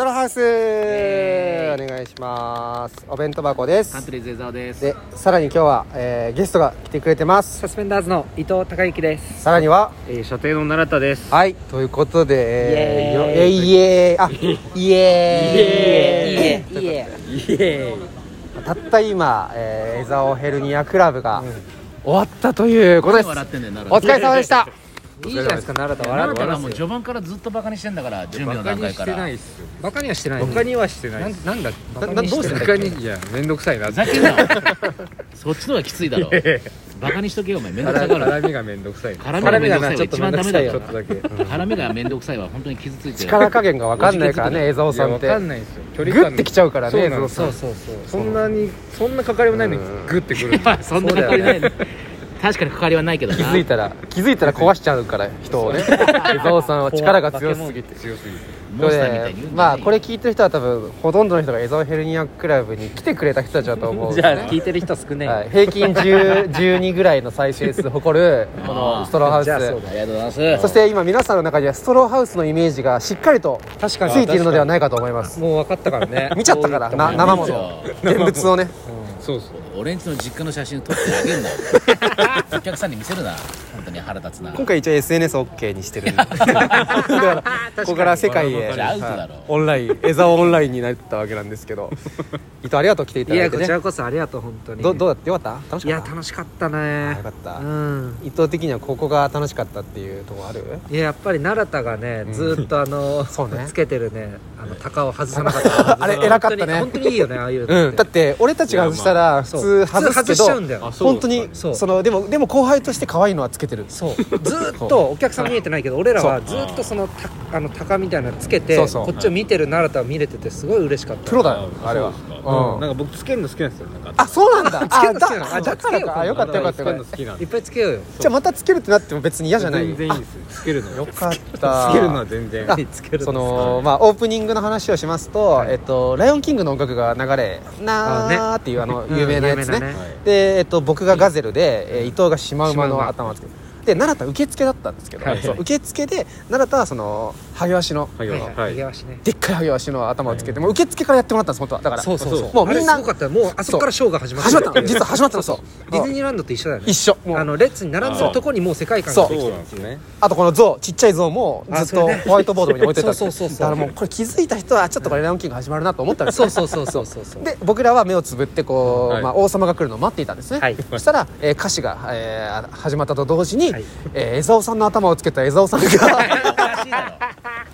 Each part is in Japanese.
トロハウス。エーイ。お願いします。お弁当箱です。カントリーズ江澤です。でさらに今日は、えーゲストが来てくれてます。サスペンダーズの伊藤孝之です。さらにはえー、射程の奈良田です。はいということでえーよイエーイ。えいえーあイエーイ。いえ。イ。エたった今、えー、江沢ヘルニアクラブが終わったということです、お疲れ様でしたいいじゃないですか、奈良田笑奈良田がもうってますよ。序盤からずっとバカにしてんだから準備の段階から。いっすよ。バカにはしてない。バカにはしてないっす。なんなんだ。ななどうしてんだバカにいやめんどくさいなふざけんなそっちの方がきついだろ。バカにしとけよお前。めんどくさがる。絡みがめんどくさい絡みがめんどくさいは一番ダメだよ。ちょっとだけ。い絡みがめんどくさいは本当に傷ついて。る力加減が分かんないからね江沢さんって。かんないんですよ距グ離感ッてきちゃうからねそう江なんです沢さんそうそうそう。そんなにそんな関わりもないのにうんグッてくる。んでまあそんな関わりない確かに関わりはないけどな。気づいたら気づいたら壊しちゃうから人をね。江沢さんは力が強すぎて強すぎてモンスターみたいに言うんじゃないまあこれ聞いてる人は多分ほとんどの人が江沢ヘルニアクラブに来てくれた人たちだと思う じゃあ聞いてる人少ねえ。はい、平均10 12ぐらいの再生数誇るこのストローハウじゃあそうスありがとうございますそして今皆さんの中にはストローハウスのイメージがしっかりとつ確かにいているのではないかと思いますもう分かったからね。見ちゃったからな生もの現物をねそうそう。俺んちの実家の写真撮ってあげんな お客さんに見せるな。本当に腹立つな。今回一応 SNSOK にしてるんで。だから ここから世界へ。オンライン江沢オンラインになったわけなんですけど。伊藤ありがとう来ていたいやこだいてねちらこそありがとう本当に。どどうだってよかった？楽しいかった？や楽しかったあねよ。かった、うん。伊藤的にはここが楽しかったっていうところある？いややっぱり奈良田がねずーっとあのそうね。つけてるねあの鷹を外さなかった。あれ偉かったね。本当に本当にいいよねああいうのうん、だって俺たちが外したら普通外すけどうんだよ。そう。本当にそのでもでも後輩として可愛いのはつけてる。そう。ずーっとお客さん見えてないけど 俺らはずーっとそのたあの鷹みたいなのつけてそうそう。こっちを見てる奈良田を見れててすごい嬉しかった。プロだよあれはうん。なんか僕つけるの好きなんですよ。なんかあそうなんだ。つけるの好きなのあだからか。あよかったよかったつけるよかったの好きなんでいっぱいつけようよ。じゃあまたつけるってなっても別に嫌じゃない全然いいですよ。つけるのよかった。つけるのは全然。あつけるのそのまあオープニングの話をしますと、えっと、ライオンキングの音楽が流れ「なー」っていうあのうん有名なやつね,、有名なね。で、えっと、僕がガゼルで、えー伊藤がシマウマの頭をつけてで奈良田受付だったんですけど、はいそう受付で奈良田はそのハゲワシのはいはい。でっかいハゲワシの頭をつけて、もう受付からやってもらったんです本当は。だからそうそうそう。もうみんなあれすごかったよ。もうあそこからショーが始まって始まったの。実は始まったのそう。ディズニーランドと一緒だよね。一緒。もう。あの列に並んでるとこにもう世界観ができてそうるなんですね。あとこの像ちっちゃい像もずっとホワイトボードに置いてたそうそうそうそう。だからもうこれ気づいた人はちょっとこれランキング始まるなと思ったんですよそうそうそうそうそうそう。で僕らは目をつぶってこう、はい。まあ、王様が来るのを待っていたんですね、はい。そしたら、えー歌詞が、えー始まったと同時に、はい。えー江沢さんの頭をつけた江沢さんが。おかしいだろ。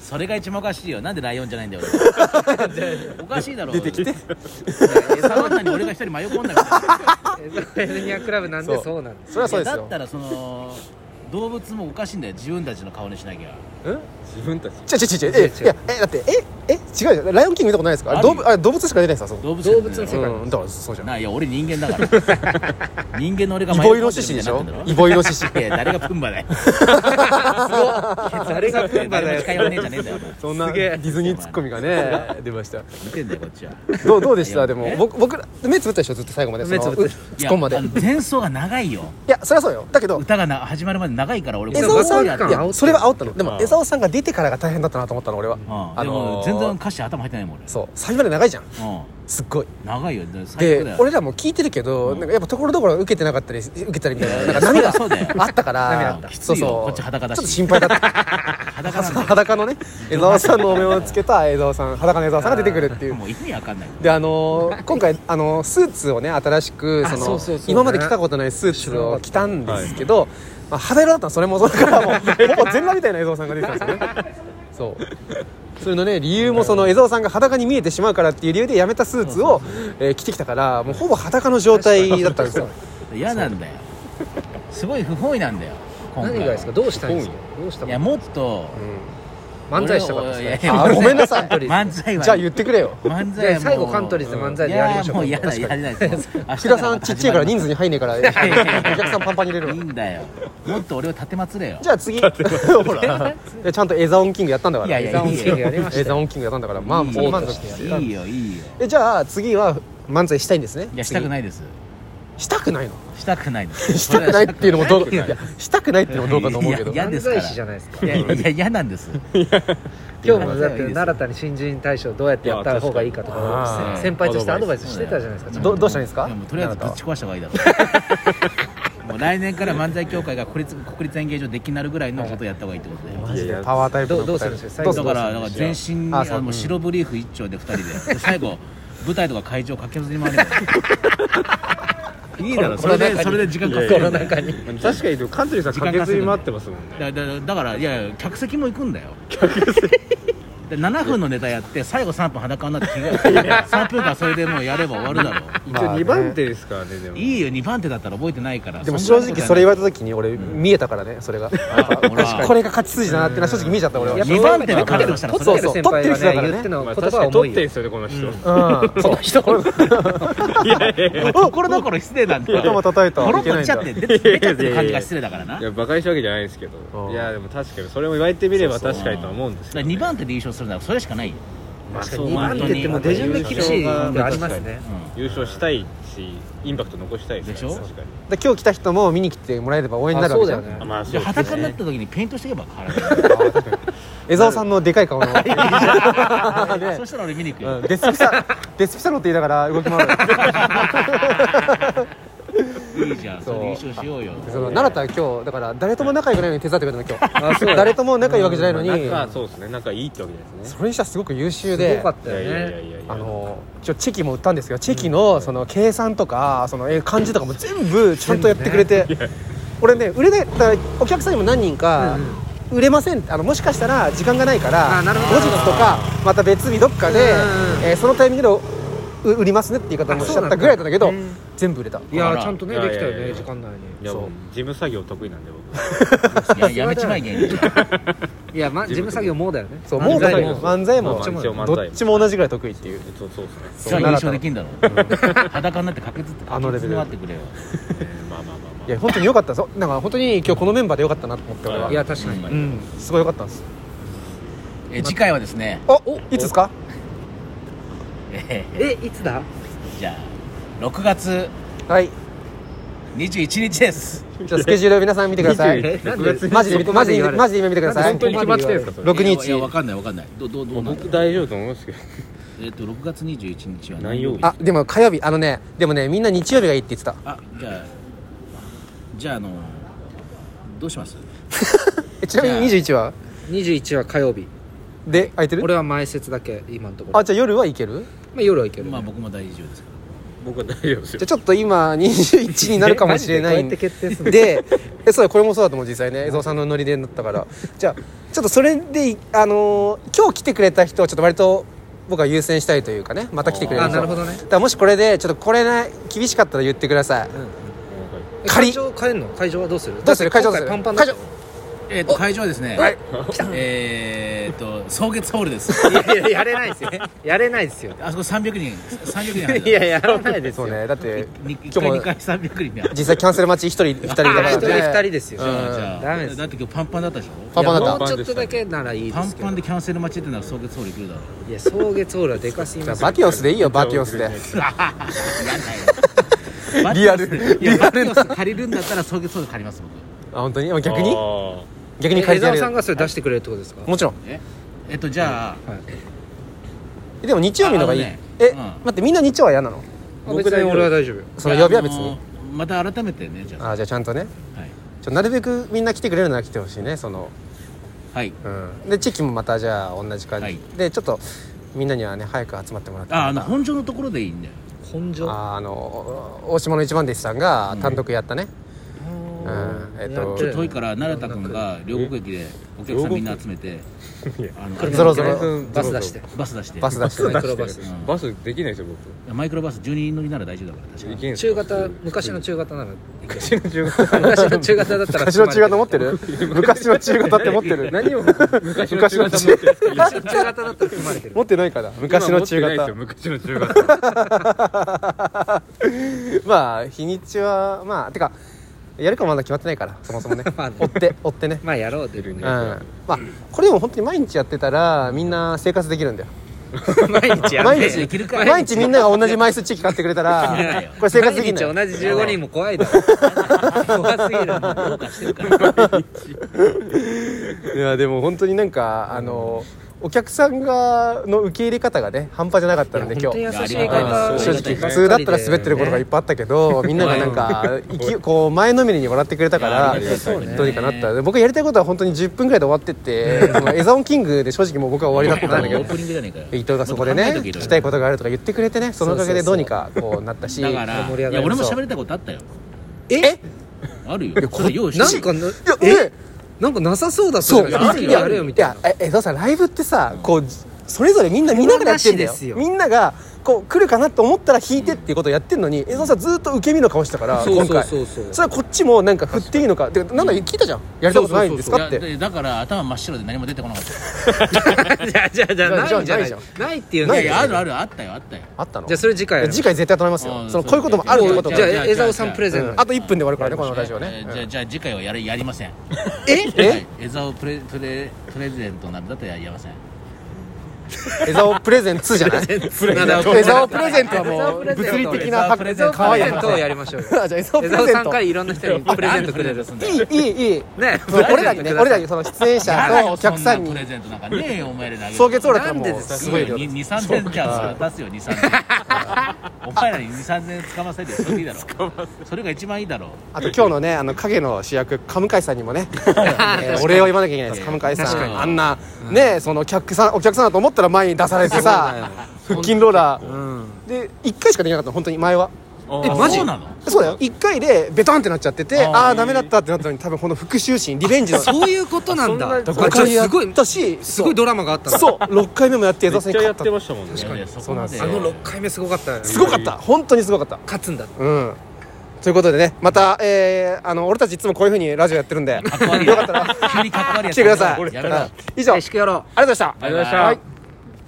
それが一番おかしいよ。なんでライオンじゃないんだよ俺。おかしいだろ。出てきて。サバンナに俺が一人迷い込んだからエルニアクラブなんでそう。そうなんです。それはそうですよ。だったらその動物もおかしいんだよ。自分たちの顔にしなきゃ自分たち。違う違う違うえいやえだってええ違うじゃんライオンキング見たことないですか？あるよ。動物あ動物しか出ないですか？そこ動物動物の世界。うんだからそうじゃん。ないや俺人間だから。人間の俺がイボイノシシでしょ？イボイノシシ。いや 誰がプンバだよ。誰がプンバだよ。近寄らねえじゃねえんだよお前。そんなすげえディズニーツッコミがね出ました。見てんだよこっちは。どうどうでした？えでも僕僕ら目つぶったでしょずっと最後まで目つぶってるう突っ込むまで。前奏が長いよ。やそれはそうよ。だけど歌がな始まるまで長いから俺江沢さんいやそれは煽ったの。でも江沢さんが出てからが大変だったなと思ったの俺は。うん。あでのーも全然歌詞頭入ってないもんそう。サビまで長いじゃん。俺すっごい。うん長いよ。で俺らも聞いてるけど、なんかやっぱところどころ受けてなかったり受けたりみたいななんか 波があったから。波あった。きつそうそう。こっち裸だし。ちょっと心配だった 裸なんだよ。裸のね江沢さんのお面をつけた江沢さん裸の江沢さんが出てくるっていう。もう意味わかんない。であのー今回あのースーツをね新しくそのあそうそうそう。今まで着たことないスーツを着たんですけど、まあ、肌色だったのそれもそれからもうほぼ全裸みたいな江沢さんが出てたんですよね。そう。それのね理由もその江沢さんが裸に見えてしまうからっていう理由でやめたスーツを、えー着てきたからもうほぼ裸の状態だったんですよ。嫌なんだよ。すごい不本意なんだよ今回何がですか？どうしたいんですか？どうしたいやもっと。漫才したかった俺ですいやいやあごめんなさい漫才はじゃあ言ってくれよ。漫才はもう。最後カントリーズで漫才でやりましょう。いもう嫌だやりないです福田さんちっちゃいから人数に入んねえから。お客さんパンパンに入れるわ。いいんだよ。もっと俺を立てまつれよ。じゃあ次。ほら。でちゃんとエザオンキングやったんだから。いやいやエザオンキングやりましたよ。エザオンキングやったんだからまあいいもう満足してやったいいよいいよ。えじゃあ次は漫才したいんですね。いやしたくいないですしたくないの。したくないです したくないっていうのもどうしたくない。っていうのもどうかと思うけど。いや嫌ですから。漫才師じゃないです。かいやいや嫌なんです。今日もだって奈良田に新人大賞どうやってやった方がいいかとか先輩としてアドバイスしてたじゃないですかどどうしたらいいんですかとりあえずぶち壊した方がいいだろ。う もう来年から漫才協会が国立国立演芸場できなるぐらいのことをやった方がいいってことで。パワータイプの。どうどうするんですか？どうするだからだから全身にあのもう白ブリーフ一丁で二人で。で最後舞台とか会場駆けずに回ればいいだろそれでそれで時間かかこる確かにでもカントリーさん駆けずり回ってますもんね。だだだからいや客席も行くんだよで7分のネタやって最後3分裸になって着替えて3分間それでもうやれば終わるだろ 一まあね応2番手ですからねでも。いいよ2番手だったら覚えてないから。でも正直それ言われれた時に俺見えたからねそれが。これが勝ち筋だなってのは正直見えちゃった俺は。やっぱ2番手で勝つとしたらそれ取ってる先輩がね言って確かに取ってんすよねこの人うん。この人。いやいやいや。ところどころ失礼なんだよ。頭叩いたポロッいけないんだ。と来ちゃって出ちゃってる感じが失礼だからな。だかいや馬鹿にしたわけじゃないですけど。うん。いやでも確かにそれも言われてみれば確かにとは思うんですらけど2番手で優勝するならそれしかないよ。まあ確かに2そうまあ番手って言っても手順で厳しいのありますね。う優勝したいしインパクト残したいでしょ？確かに。で今日来た人も見に来てもらえれば応援になるわけじゃん。あそうだよね。あまあそうです裸になっねた時にペイントしていけば変わる。江沢さんのでかい顔の。ね。そしたら俺見に行くよ。うんデスピサデスピサロって言いながら動き回る いいじゃんそれで優勝しようよ。その奈良田は今日だから誰とも仲良くないのに手伝ってくれたの今日。あそう。だ誰とも仲いいわけじゃないのに。仲そうですね。仲いいってわけですね。それにしてはすごく優秀すでごかったよいやいやいやね。いやいやあのちょチェキも売ったんですけどチェキのその計算とかそのえ漢字とかも全部ちゃんとやってくれて、俺ね売れないだからお客さんにも何人か、売れません。あのもしかしたら時間がないからあなるほど。後日とかまた別日どっかで、うんうんえーそのタイミングでう売りますねって言い方もしちゃったぐらいだったけどあそうなんだ全部売れた。いやちゃんとねできたよね時間内そういやもう事務作業得意なんで僕。いややめちまい芸人にいやま事務作業もだよね。そうもうだ漫才も。漫才も。どっちも同じぐらい得意っていう。そうそうですね。じゃあ優勝できんだろ 裸になって駆けずってあのレベルってくれよ。えーまあまあまあまいや本当に良かった。そうなんか本当に今日このメンバーで良かったなと思って俺は。いや確かに。うん。すごい良かったんです。え次回はですね。おいつですか？ええいつだ？ーじゃあ6月はい。21日です。じゃあスケジュールを皆さん見てください。えなん6月でマジで見てマジでマジで今見てください。本当に決まってんですかそれ6日。わかんないわかんない。どどうどうなんだ僕大丈夫と思いますけどえっと6月21日は何曜日？あでも火曜日。あのねでもねみんな日曜日がいいって言ってた。あじゃあじゃああのどうします？えちなみに21は？21は火曜日。で空いてる？俺は前説だけ今のところ。あじゃあ夜はいける？まあ夜はいけるまあ僕も大丈夫ですけ僕は大丈夫ですよ。じゃあちょっと今21になるかもしれないんで？で えそうだこれもそうだと思う実際ね。江蔵さんのノリでなったから。じゃあちょっとそれであのー今日来てくれた人をちょっと割と僕は優先したいというかね。また来てくれる人。あなるほどね。だからもしこれでちょっとこれね厳しかったら言ってください。え仮。会場変えんの？会場はどうする？どうする？会場どうする？今回パンパンだ会場どえっと会場はですねはい。えーっと草月ホールです。いやいややれないですよ。やれないですよ。あそこ300人。300人 いややらないですそよ。うねだって1今日も回2回300人で実際キャンセル待ち1人2人だから一人ね二人ですよ。じゃあじゃあダメですだって今日パンパンだったでしょ？パンパンだった。もうちょっとだけならいいですけどパンパンでキャンセル待ちってなら草月ホール行くだろ。いや草月ホールはでかすぎますじゃあバティオスでいいよバティオスで。リアルいやバティオス借りるんだったら草月ホール借ります僕。あ本当に？あ逆に？あ逆に借りてやる。澤さんがそれ出してくれるってことですか？もちろん。え？えっとじゃあえでも日曜日の方がいい、え、うん。待ってみんな日曜は嫌なの？あ別に俺は大丈夫よ。その曜日は別に。また改めてねじゃあ。あじゃあちゃんとね。はい。ちょなるべくみんな来てくれるなら来てほしいねその。はい。うん。で地域もまたじゃあ同じ感じ、はい。でちょっとみんなにはね早く集まってもらって。ああの本所のところでいいんだよ。本所ああの大島の一番弟子さんが単独やったね、うんえっと。ちょっと遠いから奈良田君が両国駅でお客さんみんな集めてあのゾロゾロ。バス出してバス出して。バス出して。マイクロバスうんバスできないですよマイクロバス12人乗りなら大丈夫だから確かに中型昔の中型なら昔の中学昔の中型だったら昔の中型持ってる？昔の中型って持ってる？何を昔の中型持って昔の中型だったら組まれてる。持ってないから。昔の中型。昔の中型。まあ日にちはまあてかやるかもまだ決まってないからそもそもね。まあね。追って追ってね。まあやろうでるうん。まあこれでも本当に毎日やってたらみんな生活できるんだよ。毎日や毎日ってできるか。毎日みんなが同じ枚数チェキ買ってくれたらこれ生活できん毎日同じ15人も怖いだろ。怖すぎる。どうかしてるから。いやでも本当になんかあのお客さんがの受け入れ方がね半端じゃなかったので今日。正直普通だったら滑ってることがいっぱいあったけどみんながなんかこう前のめりに笑ってくれたからどうにかなったで僕やりたいことは本当に10分ぐらいで終わってってそのエザオンキングで正直もう僕は終わりだったんだけど伊藤がそこでね聞きたいことがあるとか言ってくれてねそのおかげでどうにかこうなったし。俺も喋りたいことあったよ。え？あるよ。それ用意して。なんかないやねなんかなさそうだそうじゃん一気にやれよみたいな。やえ江戸さんライブってさこうそれぞれみんな見ながらやってんだよ。みんながこう来るかなと思ったら引いてっていうことをやってんのに江戸さんずっと受け身の顔してたからそうそう今回そう。そうそれはこっちもなんか振っていいのかてかなんだ聞いたじゃんやりたことないんですかって。だから頭真っ白で何も出てこなかった。じゃあじゃあじゃあないんじゃないじゃあないっていういのやいやあるあるあったよあったよ。あったの？じゃあそれ次回。次回絶対頼みますよ。うんそのこういうこともあるってことも。じゃあじゃあ江澤さんプレゼン。あと1分で終わるからねこのラジオね。えーじゃあじゃあ次回はやりやりませんええ江沢プレプレプレゼントなるだとやりません江沢プレゼンツじゃない？江沢プレゼントはもう物理的なプレゼントをやりましょうじゃあ江沢プ江レゼント。澤さんからいろんな人にプレゼントくれるすんだいいいいいい。ね俺らにね俺らにその出演者とお客さんに。プレゼントなんかねお前らにあげる送月オーラってもうすごい量2 3千じゃあ出すよ2 3千お前らに2 3千つかませるよそれでいいだろ。それが一番いいだろあと今日のねあの影の主役カムカイさんにもねえーお礼を言わなきゃいけないですカムカイさんあんなねそのお客さんお客さんだと思ったら前に出されてさ腹筋ローラうん。ーで1回しかできなかったの本当に前は。えマジ？そうなの？そうだよ。1回でベトンってなっちゃっててあー。あダメだったってなったのに多分この復讐心リベンジの。そういうことなんだ。あじゃ5あ回やっすごいたしすごいドラマがあったんだそう。6回目もやって江め澤さんに勝ったっちゃやってましたもんね。いやいやそうなんですあの6回目すごかったすごかった。本当にすごかった。勝つんだ。うん。ということでねまた、えー、あの俺たちいつもこういうふうにラジオやってるんでよかったら急にかっこ悪いやつ。来てください。以上。ありがとうございました。バイバイはい